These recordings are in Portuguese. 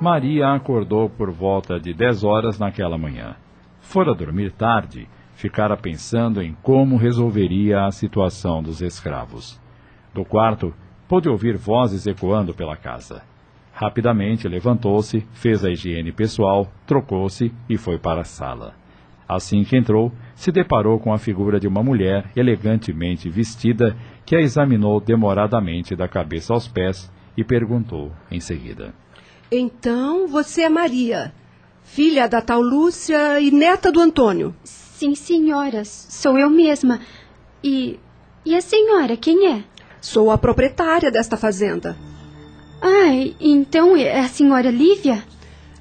Maria acordou por volta de dez horas naquela manhã. Fora dormir tarde, ficara pensando em como resolveria a situação dos escravos. Do quarto, pôde ouvir vozes ecoando pela casa. Rapidamente levantou-se, fez a higiene pessoal, trocou-se e foi para a sala. Assim que entrou, se deparou com a figura de uma mulher elegantemente vestida que a examinou demoradamente da cabeça aos pés e perguntou em seguida: então você é Maria, filha da tal Lúcia e neta do Antônio. Sim, senhora, sou eu mesma. E. E a senhora, quem é? Sou a proprietária desta fazenda. Ah, então é a senhora Lívia?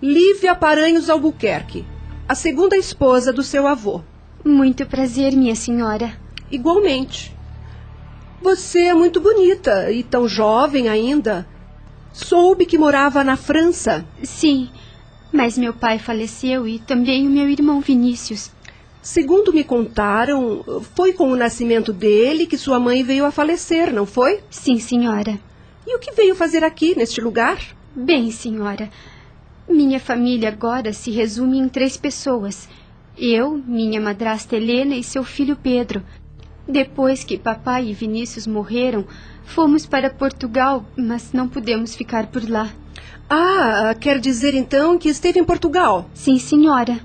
Lívia Paranhos Albuquerque, a segunda esposa do seu avô. Muito prazer, minha senhora. Igualmente. Você é muito bonita e tão jovem ainda. Soube que morava na França. Sim, mas meu pai faleceu e também o meu irmão Vinícius. Segundo me contaram, foi com o nascimento dele que sua mãe veio a falecer, não foi? Sim, senhora. E o que veio fazer aqui, neste lugar? Bem, senhora, minha família agora se resume em três pessoas: eu, minha madrasta Helena e seu filho Pedro. Depois que papai e Vinícius morreram, Fomos para Portugal, mas não pudemos ficar por lá. Ah, quer dizer então que esteve em Portugal? Sim, senhora.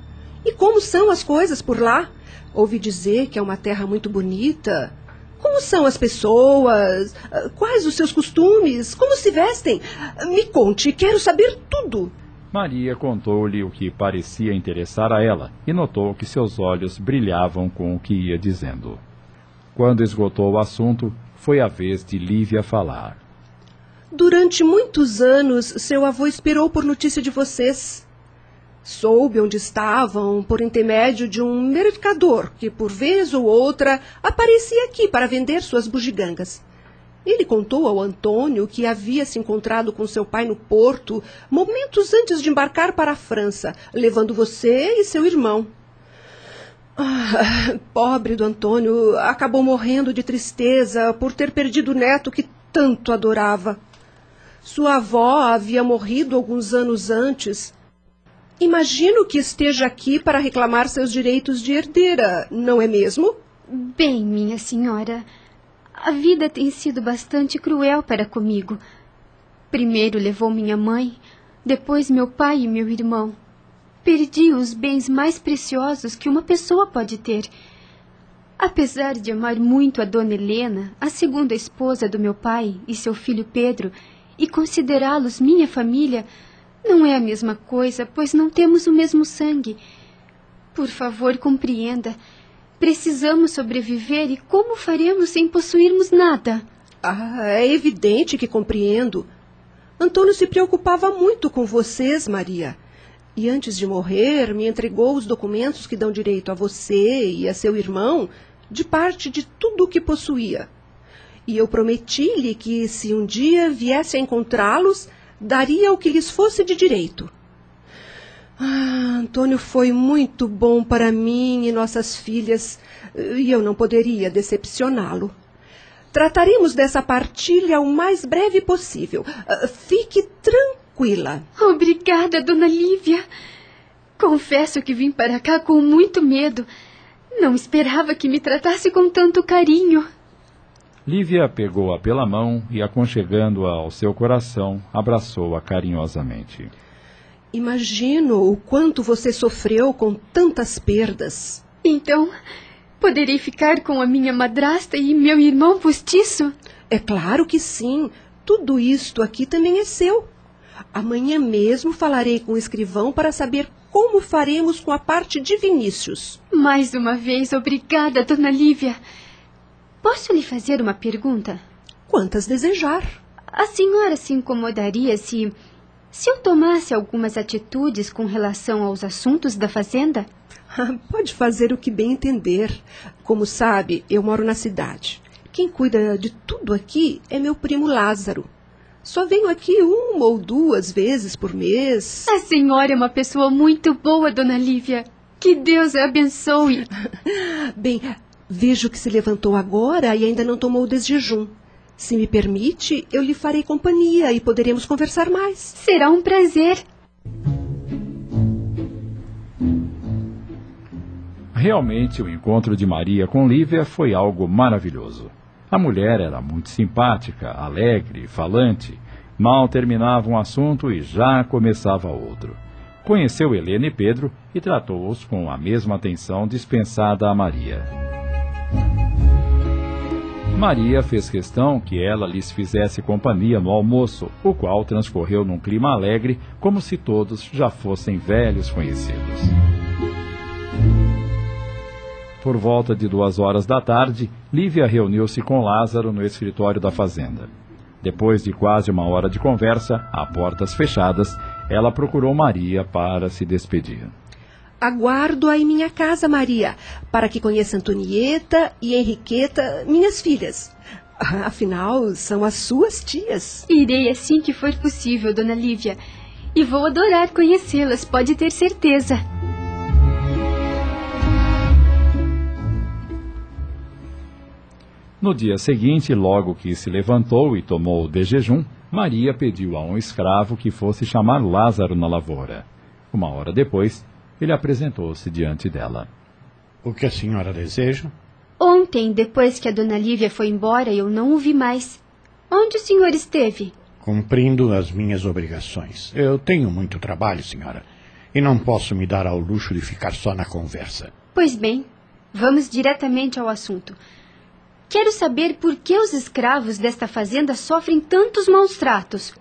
E como são as coisas por lá? Ouvi dizer que é uma terra muito bonita. Como são as pessoas? Quais os seus costumes? Como se vestem? Me conte, quero saber tudo. Maria contou-lhe o que parecia interessar a ela e notou que seus olhos brilhavam com o que ia dizendo. Quando esgotou o assunto, foi a vez de Lívia falar. Durante muitos anos, seu avô esperou por notícia de vocês. Soube onde estavam por intermédio de um mercador que, por vez ou outra, aparecia aqui para vender suas bugigangas. Ele contou ao Antônio que havia se encontrado com seu pai no porto momentos antes de embarcar para a França, levando você e seu irmão. Ah, pobre do Antônio acabou morrendo de tristeza por ter perdido o neto que tanto adorava. Sua avó havia morrido alguns anos antes. Imagino que esteja aqui para reclamar seus direitos de herdeira, não é mesmo? Bem, minha senhora, a vida tem sido bastante cruel para comigo. Primeiro levou minha mãe, depois meu pai e meu irmão. Perdi os bens mais preciosos que uma pessoa pode ter. Apesar de amar muito a dona Helena, a segunda esposa do meu pai, e seu filho Pedro, e considerá-los minha família, não é a mesma coisa, pois não temos o mesmo sangue. Por favor, compreenda. Precisamos sobreviver e como faremos sem possuirmos nada? Ah, é evidente que compreendo. Antônio se preocupava muito com vocês, Maria e antes de morrer me entregou os documentos que dão direito a você e a seu irmão de parte de tudo o que possuía. E eu prometi-lhe que, se um dia viesse a encontrá-los, daria o que lhes fosse de direito. Ah, Antônio foi muito bom para mim e nossas filhas, e eu não poderia decepcioná-lo. Trataremos dessa partilha o mais breve possível. Ah, fique tranquilo tranquila. Obrigada, dona Lívia. Confesso que vim para cá com muito medo. Não esperava que me tratasse com tanto carinho. Lívia pegou-a pela mão e, aconchegando-a ao seu coração, abraçou-a carinhosamente. Imagino o quanto você sofreu com tantas perdas. Então, poderei ficar com a minha madrasta e meu irmão postiço? É claro que sim. Tudo isto aqui também é seu. Amanhã mesmo falarei com o escrivão para saber como faremos com a parte de Vinícius. Mais uma vez, obrigada, dona Lívia. Posso lhe fazer uma pergunta? Quantas desejar. A senhora se incomodaria se. se eu tomasse algumas atitudes com relação aos assuntos da fazenda? Pode fazer o que bem entender. Como sabe, eu moro na cidade. Quem cuida de tudo aqui é meu primo Lázaro. Só venho aqui uma ou duas vezes por mês. A senhora é uma pessoa muito boa, dona Lívia. Que Deus a abençoe. Bem, vejo que se levantou agora e ainda não tomou o desjejum. Se me permite, eu lhe farei companhia e poderemos conversar mais. Será um prazer. Realmente, o encontro de Maria com Lívia foi algo maravilhoso. A mulher era muito simpática, alegre, falante. Mal terminava um assunto e já começava outro. Conheceu Helena e Pedro e tratou-os com a mesma atenção dispensada a Maria. Maria fez questão que ela lhes fizesse companhia no almoço, o qual transcorreu num clima alegre, como se todos já fossem velhos conhecidos. Por volta de duas horas da tarde, Lívia reuniu-se com Lázaro no escritório da fazenda. Depois de quase uma hora de conversa, a portas fechadas, ela procurou Maria para se despedir. Aguardo-a em minha casa, Maria, para que conheça Antonieta e Henriqueta, minhas filhas. Afinal, são as suas tias. Irei assim que for possível, dona Lívia. E vou adorar conhecê-las, pode ter certeza. No dia seguinte, logo que se levantou e tomou de jejum, Maria pediu a um escravo que fosse chamar Lázaro na lavoura. Uma hora depois, ele apresentou-se diante dela. O que a senhora deseja? Ontem, depois que a dona Lívia foi embora, eu não o vi mais. Onde o senhor esteve? Cumprindo as minhas obrigações. Eu tenho muito trabalho, senhora, e não posso me dar ao luxo de ficar só na conversa. Pois bem, vamos diretamente ao assunto. Quero saber por que os escravos desta fazenda sofrem tantos maus tratos.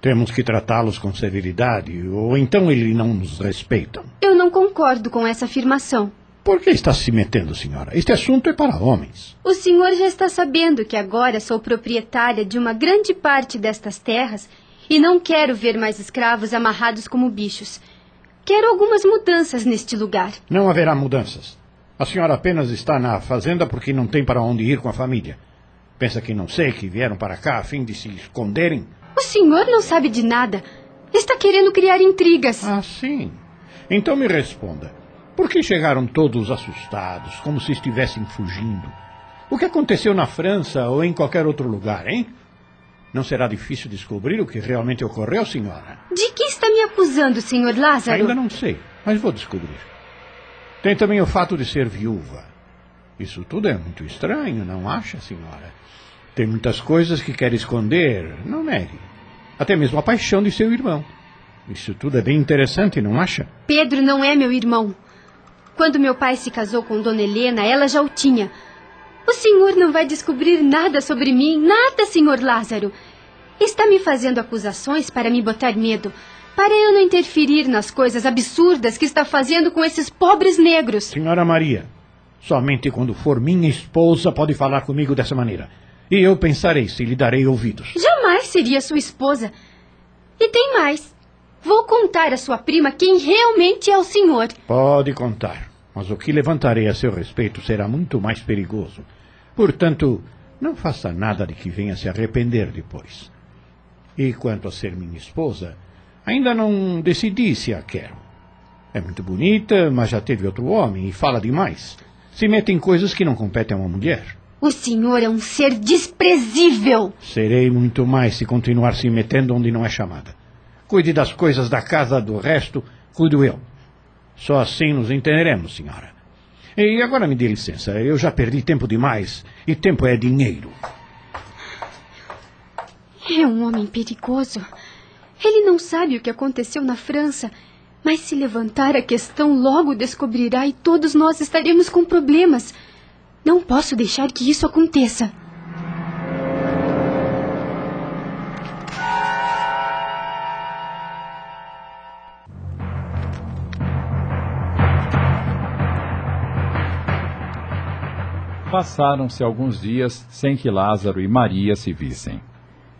Temos que tratá-los com severidade, ou então eles não nos respeitam. Eu não concordo com essa afirmação. Por que está se metendo, senhora? Este assunto é para homens. O senhor já está sabendo que agora sou proprietária de uma grande parte destas terras e não quero ver mais escravos amarrados como bichos. Quero algumas mudanças neste lugar. Não haverá mudanças. A senhora apenas está na fazenda porque não tem para onde ir com a família. Pensa que não sei que vieram para cá a fim de se esconderem? O senhor não sabe de nada. Está querendo criar intrigas. Ah, sim. Então me responda. Por que chegaram todos assustados, como se estivessem fugindo? O que aconteceu na França ou em qualquer outro lugar, hein? Não será difícil descobrir o que realmente ocorreu, senhora? De que está me acusando, senhor Lázaro? Ainda não sei, mas vou descobrir. Tem também o fato de ser viúva. Isso tudo é muito estranho, não acha, senhora? Tem muitas coisas que quer esconder, não negue. Até mesmo a paixão de seu irmão. Isso tudo é bem interessante, não acha? Pedro não é meu irmão. Quando meu pai se casou com Dona Helena, ela já o tinha. O senhor não vai descobrir nada sobre mim, nada, senhor Lázaro. Está me fazendo acusações para me botar medo para eu não interferir nas coisas absurdas que está fazendo com esses pobres negros. Senhora Maria, somente quando for minha esposa pode falar comigo dessa maneira. E eu pensarei se lhe darei ouvidos. Jamais seria sua esposa. E tem mais. Vou contar à sua prima quem realmente é o senhor. Pode contar. Mas o que levantarei a seu respeito será muito mais perigoso. Portanto, não faça nada de que venha se arrepender depois. E quanto a ser minha esposa, Ainda não decidi se a quero. É muito bonita, mas já teve outro homem e fala demais. Se mete em coisas que não competem a uma mulher. O senhor é um ser desprezível. Serei muito mais se continuar se metendo onde não é chamada. Cuide das coisas da casa, do resto, cuido eu. Só assim nos entenderemos, senhora. E agora me dê licença, eu já perdi tempo demais, e tempo é dinheiro. É um homem perigoso. Ele não sabe o que aconteceu na França, mas se levantar a questão logo descobrirá e todos nós estaremos com problemas. Não posso deixar que isso aconteça. Passaram-se alguns dias sem que Lázaro e Maria se vissem.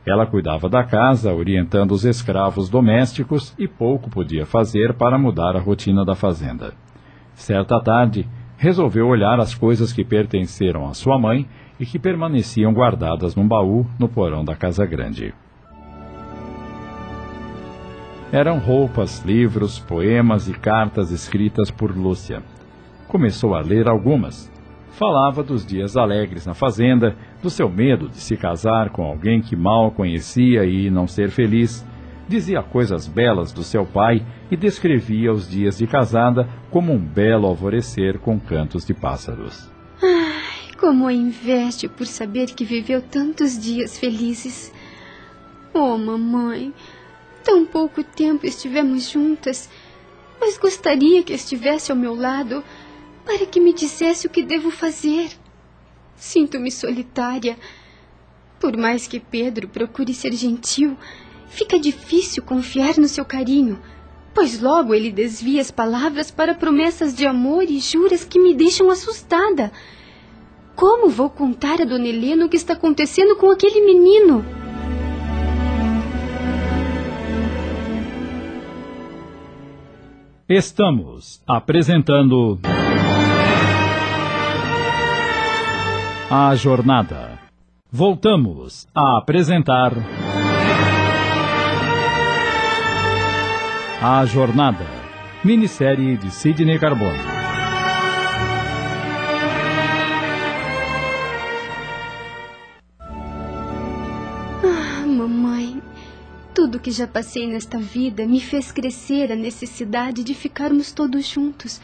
Ela cuidava da casa, orientando os escravos domésticos e pouco podia fazer para mudar a rotina da fazenda. Certa tarde, resolveu olhar as coisas que pertenceram à sua mãe e que permaneciam guardadas num baú no porão da casa grande. Eram roupas, livros, poemas e cartas escritas por Lúcia. Começou a ler algumas. Falava dos dias alegres na fazenda, do seu medo de se casar com alguém que mal conhecia e não ser feliz. Dizia coisas belas do seu pai e descrevia os dias de casada como um belo alvorecer com cantos de pássaros. Ai, como a investe por saber que viveu tantos dias felizes. Oh, mamãe, Tão pouco tempo estivemos juntas, mas gostaria que estivesse ao meu lado para que me dissesse o que devo fazer. Sinto-me solitária. Por mais que Pedro procure ser gentil, fica difícil confiar no seu carinho, pois logo ele desvia as palavras para promessas de amor e juras que me deixam assustada. Como vou contar a Dona Helena o que está acontecendo com aquele menino? Estamos apresentando. A Jornada. Voltamos a apresentar. A Jornada. Minissérie de Sidney Carbone. Ah, mamãe. Tudo que já passei nesta vida me fez crescer a necessidade de ficarmos todos juntos.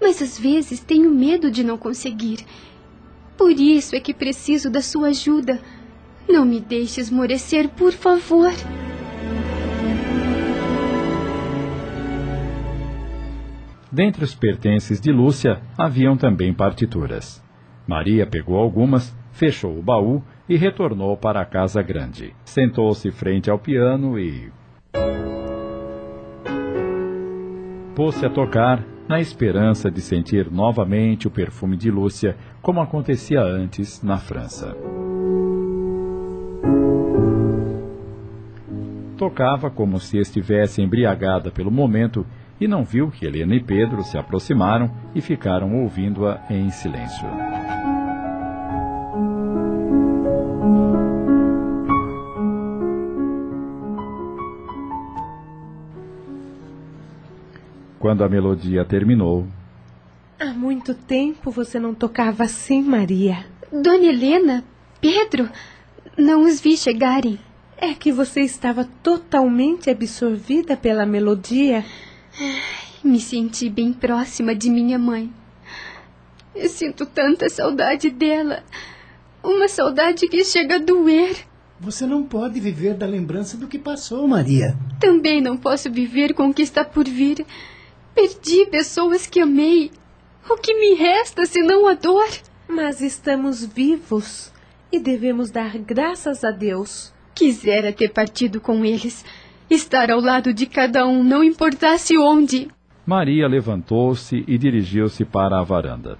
Mas às vezes tenho medo de não conseguir. Por isso é que preciso da sua ajuda. Não me deixe esmorecer, por favor. Dentre os pertences de Lúcia haviam também partituras. Maria pegou algumas, fechou o baú e retornou para a casa grande. Sentou-se frente ao piano e. Pôs-se a tocar na esperança de sentir novamente o perfume de Lúcia, como acontecia antes na França. Tocava como se estivesse embriagada pelo momento e não viu que Helena e Pedro se aproximaram e ficaram ouvindo-a em silêncio. Quando a melodia terminou. Há muito tempo você não tocava assim, Maria. Dona Helena, Pedro, não os vi chegarem. É que você estava totalmente absorvida pela melodia. Me senti bem próxima de minha mãe. Eu sinto tanta saudade dela. Uma saudade que chega a doer. Você não pode viver da lembrança do que passou, Maria. Também não posso viver com o que está por vir. Perdi pessoas que amei. O que me resta senão a dor? Mas estamos vivos e devemos dar graças a Deus. Quisera ter partido com eles. Estar ao lado de cada um, não importasse onde. Maria levantou-se e dirigiu-se para a varanda.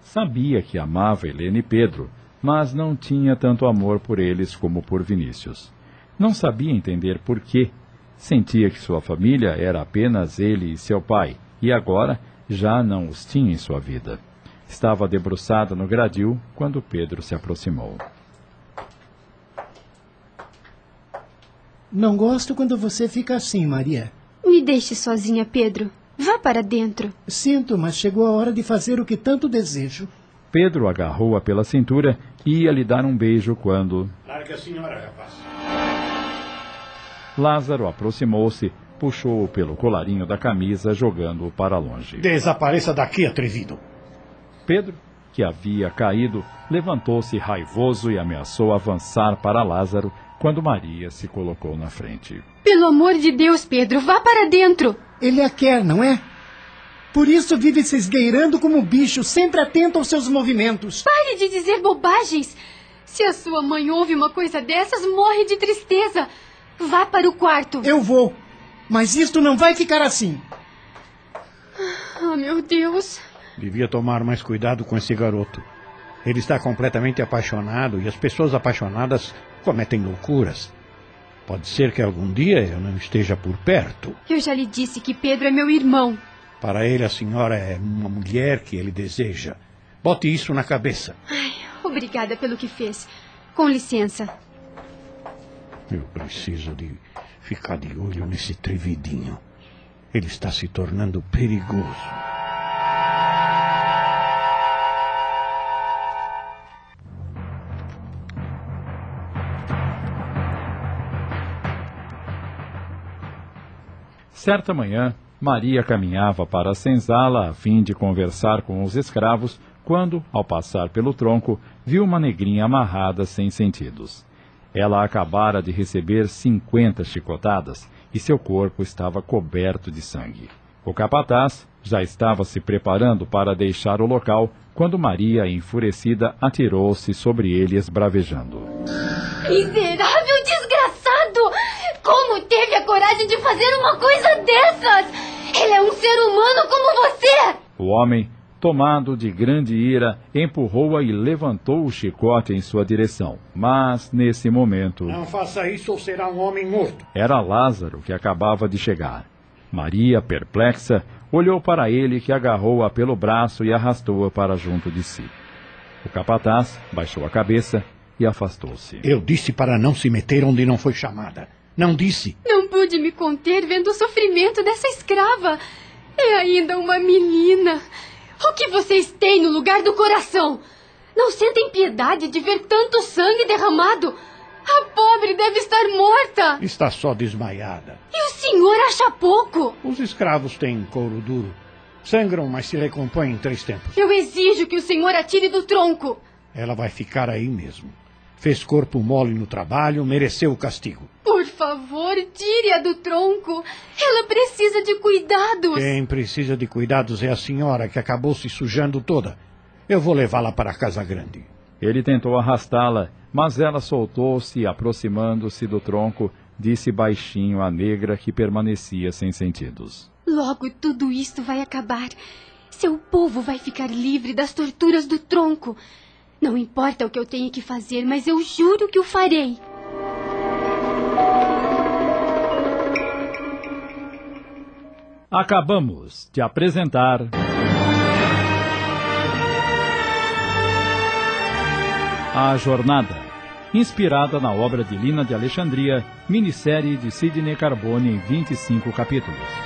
Sabia que amava Helena e Pedro, mas não tinha tanto amor por eles como por Vinícius. Não sabia entender por quê Sentia que sua família era apenas ele e seu pai, e agora já não os tinha em sua vida. Estava debruçada no gradil quando Pedro se aproximou. Não gosto quando você fica assim, Maria. Me deixe sozinha, Pedro. Vá para dentro. Sinto, mas chegou a hora de fazer o que tanto desejo. Pedro agarrou-a pela cintura e ia lhe dar um beijo quando. Larga a senhora, rapaz. Lázaro aproximou-se, puxou-o pelo colarinho da camisa, jogando-o para longe. Desapareça daqui, atrevido. Pedro, que havia caído, levantou-se raivoso e ameaçou avançar para Lázaro quando Maria se colocou na frente. Pelo amor de Deus, Pedro, vá para dentro! Ele a quer, não é? Por isso vive se esgueirando como um bicho, sempre atento aos seus movimentos. Pare de dizer bobagens! Se a sua mãe ouve uma coisa dessas, morre de tristeza. Vá para o quarto. Eu vou. Mas isto não vai ficar assim. Oh, meu Deus. Devia tomar mais cuidado com esse garoto. Ele está completamente apaixonado e as pessoas apaixonadas cometem loucuras. Pode ser que algum dia eu não esteja por perto. Eu já lhe disse que Pedro é meu irmão. Para ele, a senhora é uma mulher que ele deseja. Bote isso na cabeça. Ai, obrigada pelo que fez. Com licença. Eu preciso de ficar de olho nesse trevidinho. Ele está se tornando perigoso. Certa manhã, Maria caminhava para a senzala a fim de conversar com os escravos, quando, ao passar pelo tronco, viu uma negrinha amarrada sem sentidos. Ela acabara de receber cinquenta chicotadas e seu corpo estava coberto de sangue. O capataz já estava se preparando para deixar o local quando Maria, enfurecida, atirou-se sobre ele esbravejando. Miserável desgraçado! Como teve a coragem de fazer uma coisa dessas? Ele é um ser humano como você! O homem, tomado de grande ira, empurrou-a e levantou o chicote em sua direção. Mas, nesse momento. Não faça isso ou será um homem morto. Era Lázaro que acabava de chegar. Maria, perplexa, olhou para ele que agarrou-a pelo braço e arrastou-a para junto de si. O capataz baixou a cabeça e afastou-se. Eu disse para não se meter onde não foi chamada. Não disse. Não pude me conter vendo o sofrimento dessa escrava. É ainda uma menina. O que vocês têm no lugar do coração? Não sentem piedade de ver tanto sangue derramado? A pobre deve estar morta. Está só desmaiada. E o senhor acha pouco? Os escravos têm couro duro. Sangram, mas se recompõem em três tempos. Eu exijo que o senhor atire do tronco. Ela vai ficar aí mesmo. Fez corpo mole no trabalho, mereceu o castigo. Por favor, tire-a do tronco. Ela precisa de cuidados. Quem precisa de cuidados é a senhora que acabou se sujando toda. Eu vou levá-la para a casa grande. Ele tentou arrastá-la, mas ela soltou-se e, aproximando-se do tronco, disse baixinho à negra que permanecia sem sentidos. Logo tudo isto vai acabar. Seu povo vai ficar livre das torturas do tronco. Não importa o que eu tenha que fazer, mas eu juro que o farei. Acabamos de apresentar. A Jornada, inspirada na obra de Lina de Alexandria, minissérie de Sidney Carbone em 25 capítulos.